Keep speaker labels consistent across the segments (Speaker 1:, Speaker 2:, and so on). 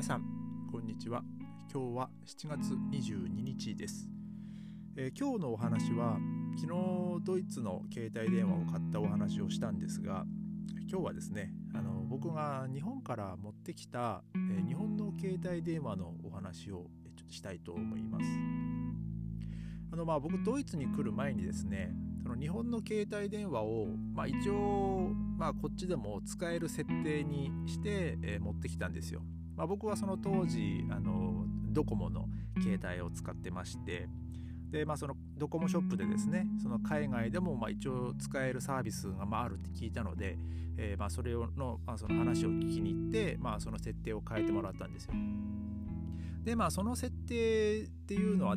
Speaker 1: 皆さんこんにちは。今日は7月22日です、えー、今日のお話は昨日ドイツの携帯電話を買ったお話をしたんですが今日はですねあの僕が日本から持ってきた、えー、日本の携帯電話のお話をちょっとしたいと思います。あのまあ僕ドイツに来る前にですねその日本の携帯電話を、まあ、一応、まあ、こっちでも使える設定にして、えー、持ってきたんですよ。まあ、僕はその当時あのドコモの携帯を使ってましてで、まあ、そのドコモショップでですねその海外でもま一応使えるサービスがまあるって聞いたので、えー、まそれの,、まあ、その話を聞きに行って、まあ、その設定を変えてもらったんですよ。でまあその設定っていうのは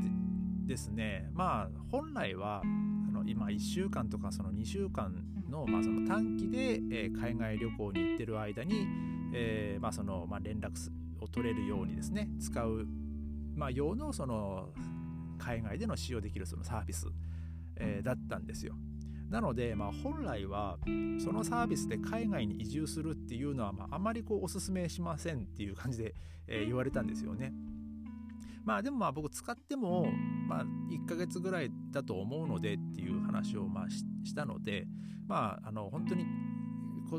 Speaker 1: ですねまあ本来はあの今1週間とかその2週間の,、まあその短期で、海外旅行に行ってる間に、えー、まあそのまあ、連絡を取れるようにですね使う、まあ、用のその海外での使用できるそのサービス、えー、だったんですよ。なので、まあ、本来はそのサービスで海外に移住するっていうのは、まあ、あまりこうお勧めしませんっていう感じで、えー、言われたんですよね。まあでもまあ僕使ってもまあ1ヶ月ぐらいだと思うのでっていう話をまあしたのでまああの本当に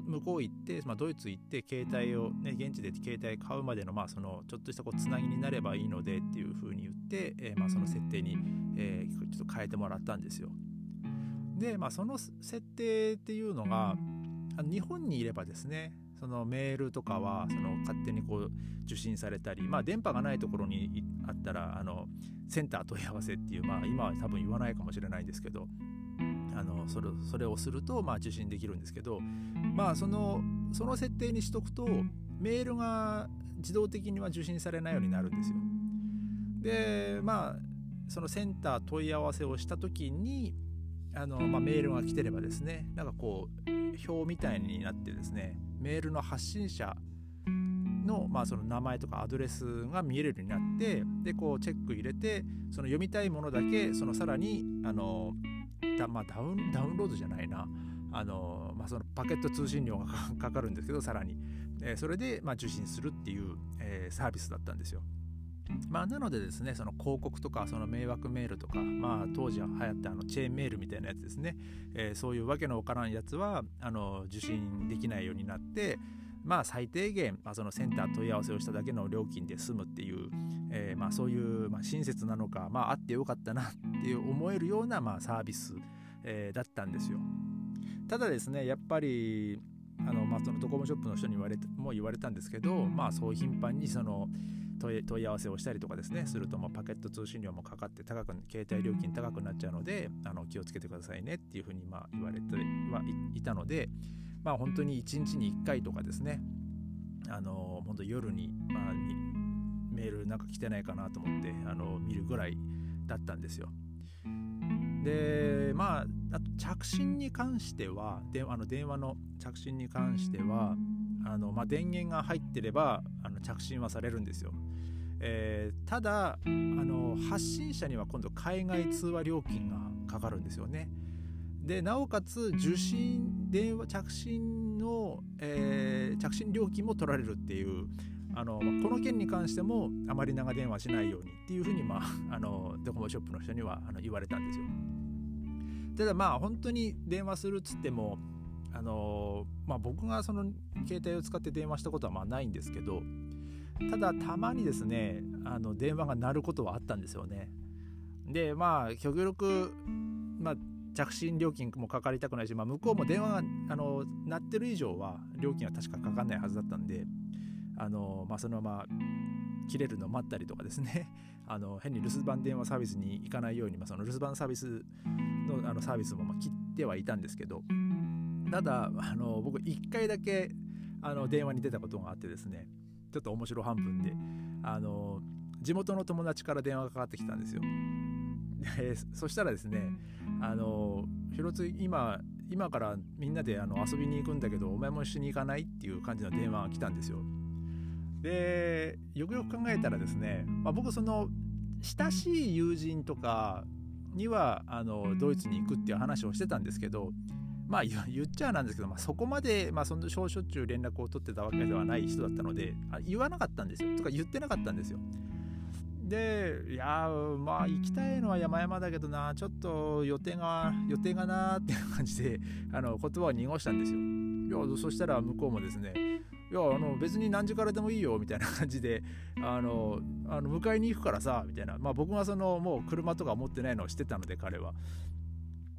Speaker 1: 向こう行って、まあ、ドイツ行って携帯を、ね、現地で携帯買うまでの,、まあそのちょっとしたこうつなぎになればいいのでっていうふうに言って、えー、まあ、その設定に、えー、ちょっと変えてもらったんですよ。で、まあ、その設定っていうのが日本にいればですねそのメールとかはその勝手にこう受信されたり、まあ、電波がないところにあったらあのセンター問い合わせっていう、まあ、今は多分言わないかもしれないんですけどあのそれそれをすると、まあ、受信できるんですけど、まあ、そのその設定にしとくとメールが自動的には受信されないようになるんですよ。でまあそのセンター問い合わせをした時にあの、まあ、メールが来てればですねなんかこう表みたいになってですねメールの発信者の,、まあその名前とかアドレスが見えるようになってでこうチェック入れてその読みたいものだけそのさらにあのだ、まあ、ダウンダウンロードじゃないな。あの、まあ、そのパケット通信料がか かるんですけどさらに、えー、それで、まあ、受信するっていう、えー、サービスだったんですよ。まあ、なのでですねその広告とかその迷惑メールとか、まあ、当時は流行ったあのチェーンメールみたいなやつですね、えー、そういうわけのわからんやつはあの受信できないようになってまあ最低限、まあ、そのセンター問い合わせをしただけの料金で済むっていう、えー、まあそういう、まあ、親切なのか、まあ、あってよかったなって思えるような、まあ、サービス、えー、だったんですよ。ただですねやっぱりあの、まあ、そのドコモショップの人に言われも言われたんですけど、まあ、そう頻繁にその問い合わせをしたりとかですねすると、ま、パケット通信料もかかって高く携帯料金高くなっちゃうのであの気をつけてくださいねっていうふうにまあ言われてはいたので、まあ、本当に1日に1回とかですねあの本当夜に,、まあ、メールなんか来てないかなと思ってあの見るぐらいだったんですよ。でまああと着信に関してはであの電話の着信に関してはあの、まあ、電源が入ってればあの着信はされるんですよ。えー、ただあの発信者には今度海外通話料金がかかるんですよね。でなおかつ受信電話着信の、えー、着信料金も取られるっていうあのこの件に関してもあまり長電話しないようにっていうふうに、まあ、あのドコモショップの人にはあの言われたんですよ。ただまあ本当に電話するっつってもあのまあ、僕がその携帯を使って電話したことはまあないんですけどただたまにですねあの電話が鳴ることはあったんですよね。でまあ極力、まあ、着信料金もかかりたくないし、まあ、向こうも電話があの鳴ってる以上は料金は確かかかんないはずだったんであの、まあ、そのまま切れるのを待ったりとかですね あの変に留守番電話サービスに行かないように、まあ、その留守番サービスのあのサービスもま切ってはいたんですけどただあの僕1回だけあの電話に出たことがあってですねちょっと面白半分であの地元の友達から電話がかかってきたんですよ。で そしたらですねあの広津今今からみんなであの遊びに行くんだけどお前も一緒に行かないっていう感じの電話が来たんですよ。でよくよく考えたらですね、まあ、僕その親しい友人とかにはあのドイツに行くっていう話をしてたんですけどまあ言っちゃなんですけど、まあ、そこまで、まあ、そのしょっちゅう連絡を取ってたわけではない人だったので言わなかったんですよ。とか言ってなかったんですよでいやまあ行きたいのは山々だけどなちょっと予定が予定がなーっていう感じで あの言葉を濁したんですよ。いやそしたら向こうもですねいやあの別に何時からでもいいよみたいな感じであのあの迎えに行くからさみたいな。まあ僕がそのもう車とか持ってないのを知ってたので彼は。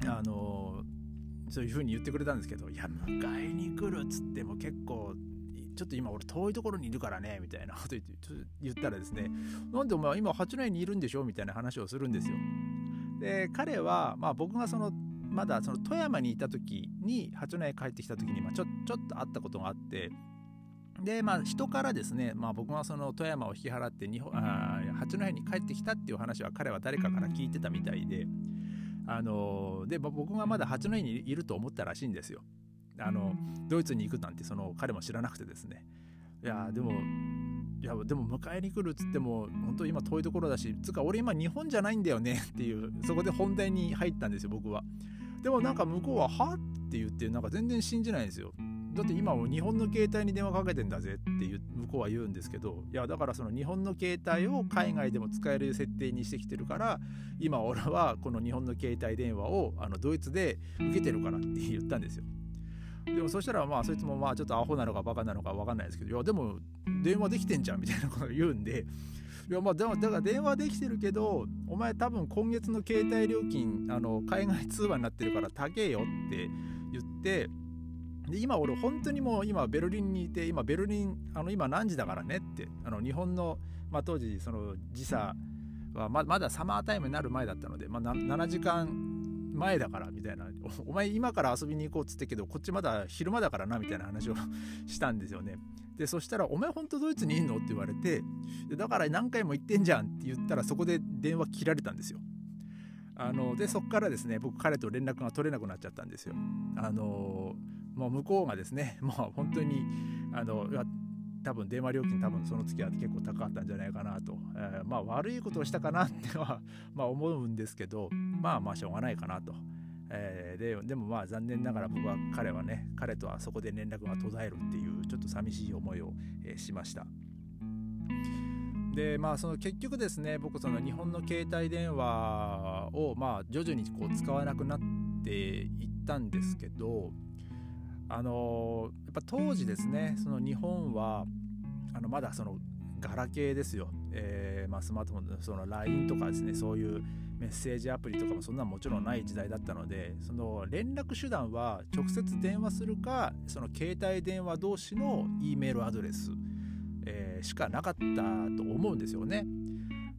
Speaker 1: あのそういう風に言ってくれたんですけどいや迎えに来るっつっても結構ちょっと今俺遠いところにいるからねみたいなこと言ったらですねなんでお前今八内にいるんでしょみたいな話をするんですよ。で彼はまあ僕がそのまだその富山にいた時に八戸帰ってきた時に、まあ、ちょちょっと会ったことがあってでまあ人からですね、まあ、僕がその富山を引き払って日本あ八戸に帰ってきたっていう話は彼は誰かから聞いてたみたいであので僕がまだ八戸にいると思ったらしいんですよあのドイツに行くなんてその彼も知らなくてですね。いやでもいやでも迎えに来るっつっても本当今遠いところだしつか俺今日本じゃないんだよねっていうそこで本題に入ったんですよ僕は。でもなんか向こうは「は?」って言ってなんか全然信じないんですよ。だって今も日本の携帯に電話かけてんだぜっていう向こうは言うんですけどいやだからその日本の携帯を海外でも使える設定にしてきてるから今俺はこの日本の携帯電話をあのドイツで受けてるからって言ったんですよでもそしたらまあそいつもまあちょっとアホなのかバカなのか分かんないですけどいやでも電話できてんじゃんみたいなことを言うんでいやまあでもだから電話できてるけどお前多分今月の携帯料金あの海外通話になってるから高えよって言ってで今俺本当にもう今ベルリンにいて今ベルリンあの今何時だからねってあの日本の、まあ、当時その時差はままだサマータイムになる前だったので、まあ、7時間前だからみたいな。お前今から遊びに行こうっつってけどこっちまだ昼間だからなみたいな話を したんですよね。でそしたら「お前ほんとドイツにいんの?」って言われてだから何回も言ってんじゃんって言ったらそこで電話切られたんですよ。あのでそこからですね僕彼と連絡が取れなくなっちゃったんですよ。あのもう向こうがですねもう本当にあの多分電話料金多分その月は結構高かったんじゃないかなと、えー、まあ悪いことをしたかなっては ま思うんですけどまあまあしょうがないかなと、えー、ででもまあ残念ながら僕は彼はね彼とはそこで連絡が途絶えるっていうちょっと寂しい思いを、えー、しました。でまあその結局ですね僕その日本の携帯電話をまあ徐々にこう使わなくなっていったんですけどあのやっぱ当時ですねその日本はあのまだそのガラケーですよ、えー、まあ、スマートフォンのその LINE とかですねそういうメッセージアプリとかもそんなもちろんない時代だったのでその連絡手段は直接電話するかその携帯電話同士の E メールアドレス、えー、しかなかったと思うんですよね。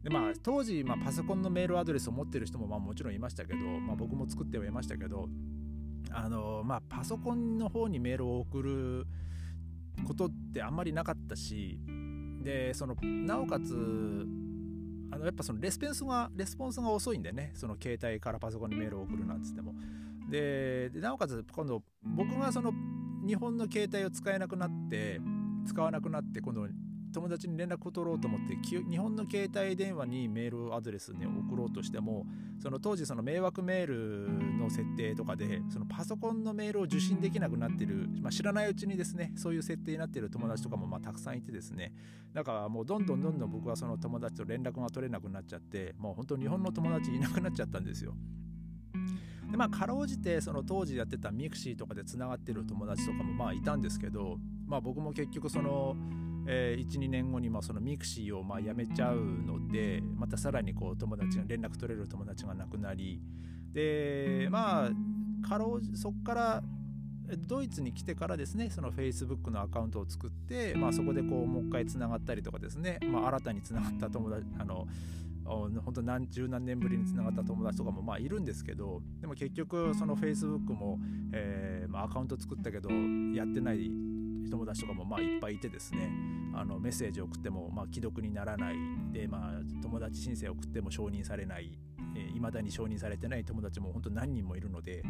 Speaker 1: でまあ、当時、まあ、パソコンのメールアドレスを持ってる人もまあもちろんいましたけど、まあ、僕も作ってはいましたけどあのまあパソコンの方にメールを送ることってあんまりなかったしでそのなおかつあのやっぱそのレスポンスがレスポンスが遅いんでねその携帯からパソコンにメールを送るなんつっても。でなおかつ今度僕がその日本の携帯を使えなくなって使わなくなって今度友達に連絡を取ろうと思って日本の携帯電話にメールアドレスに送ろうとしてもその当時その迷惑メールの設定とかでそのパソコンのメールを受信できなくなってる、まあ、知らないうちにですねそういう設定になってる友達とかもまあたくさんいてですねだからもうどんどんどんどん僕はその友達と連絡が取れなくなっちゃってもう本当日本の友達いなくなっちゃったんですよ。でまあかろうじてその当時やってたミクシーとかでつながってる友達とかもまあいたんですけどまあ僕も結局そのえー、12年後にもそのミクシーをまあやめちゃうのでまたさらにこう友達が連絡取れる友達がなくなりでまあかろうそこからドイツに来てからですねその Facebook のアカウントを作って、まあ、そこでこうもう一回つながったりとかですね、まあ、新たにつながった友達あの本当何十何年ぶりにつながった友達とかもまあいるんですけどでも結局その Facebook も、えーまあ、アカウント作ったけどやってない友達とかもまあいっぱいいてですねあのメッセージを送ってもまあ既読にならないで、まあ、友達申請を送っても承認されないいま、えー、だに承認されてない友達も本当何人もいるので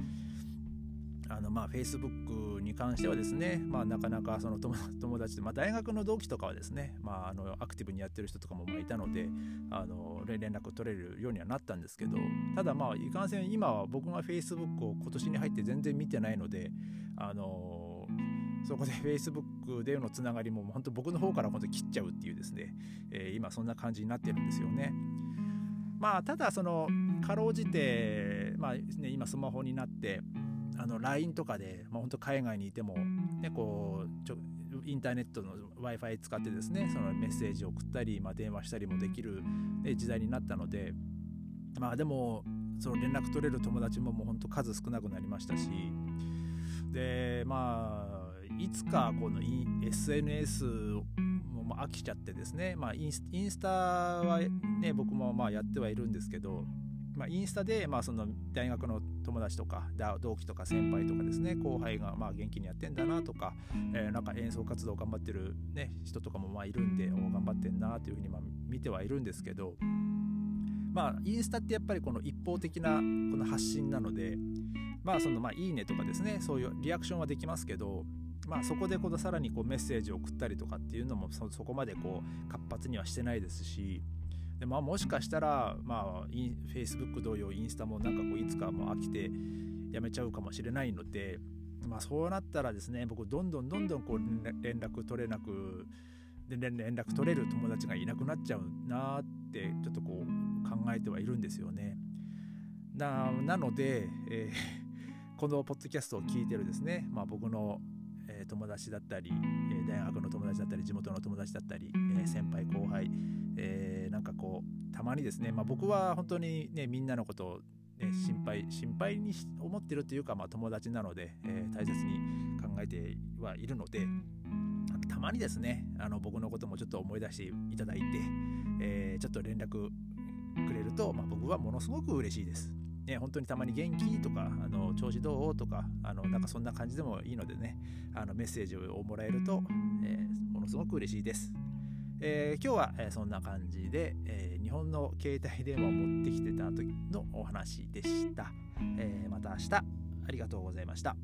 Speaker 1: あのまあ Facebook に関してはですね、まあ、なかなかその 友達で、まあ、大学の同期とかはですね、まあ、あのアクティブにやってる人とかもまあいたのであの連絡取れるようにはなったんですけどただまあいかんせん今は僕が Facebook を今年に入って全然見てないのであのそこで Facebook でのつながりも本当僕の方から本当切っちゃうっていうですね、えー、今そんな感じになってるんですよね。まあただそのかろうじて、まあね、今スマホになってあの LINE とかで、まあ、本当海外にいても、ね、こうちょインターネットの w i f i 使ってですねそのメッセージを送ったり、まあ、電話したりもできる、ね、時代になったのでまあでもその連絡取れる友達ももう本当数少なくなりましたしでまあいつかこの SNS も飽きちゃってですね、まあ、インスタはね僕もまあやってはいるんですけどまあ、インスタで、まあ、その大学の友達とか同期とか先輩とかですね後輩がまあ元気にやってんだなとか、えー、なんか演奏活動頑張ってる、ね、人とかもまあいるんで頑張ってんなというふうにまあ見てはいるんですけどまあインスタってやっぱりこの一方的なこの発信なのでまあそのまあいいねとかですねそういうリアクションはできますけどまあ、そこでこのさらにこうメッセージを送ったりとかっていうのもそこまでこう活発にはしてないですしでまあ、もしかしたら、まあ、Facebook 同様インスタもなんかこういつかもう飽きてやめちゃうかもしれないので、まあ、そうなったらですね僕どんどんどんどんこう連絡取れなくで連絡取れる友達がいなくなっちゃうなってちょっとこう考えてはいるんですよね。ななので、えー、このポッドキャストを聞いてるですね、まあ、僕の、友達だったり、えー、大学の友達だったり地元の友達だったり、えー、先輩後輩、えなんかこうたまにですね、まあ、僕は本当にねみんなのことを、ね、心配心配に思ってるというか、まあ、友達なので、え大切に考えてはいるのでたまにですねあの僕のこともちょっと思い出していただいて、えちょっと連絡くれると、まあ、僕はものすごく嬉しいです。ね、本当にたまに元気とか、あの調子どうとか、あのなんかそんな感じでもいいのでね、あのメッセージをもらえると、えー、ものすごく嬉しいです。えー、今日は、え、そんな感じで、えー、日本の携帯電話を持ってきてた時のお話でした。えまた明日ありがとうございました。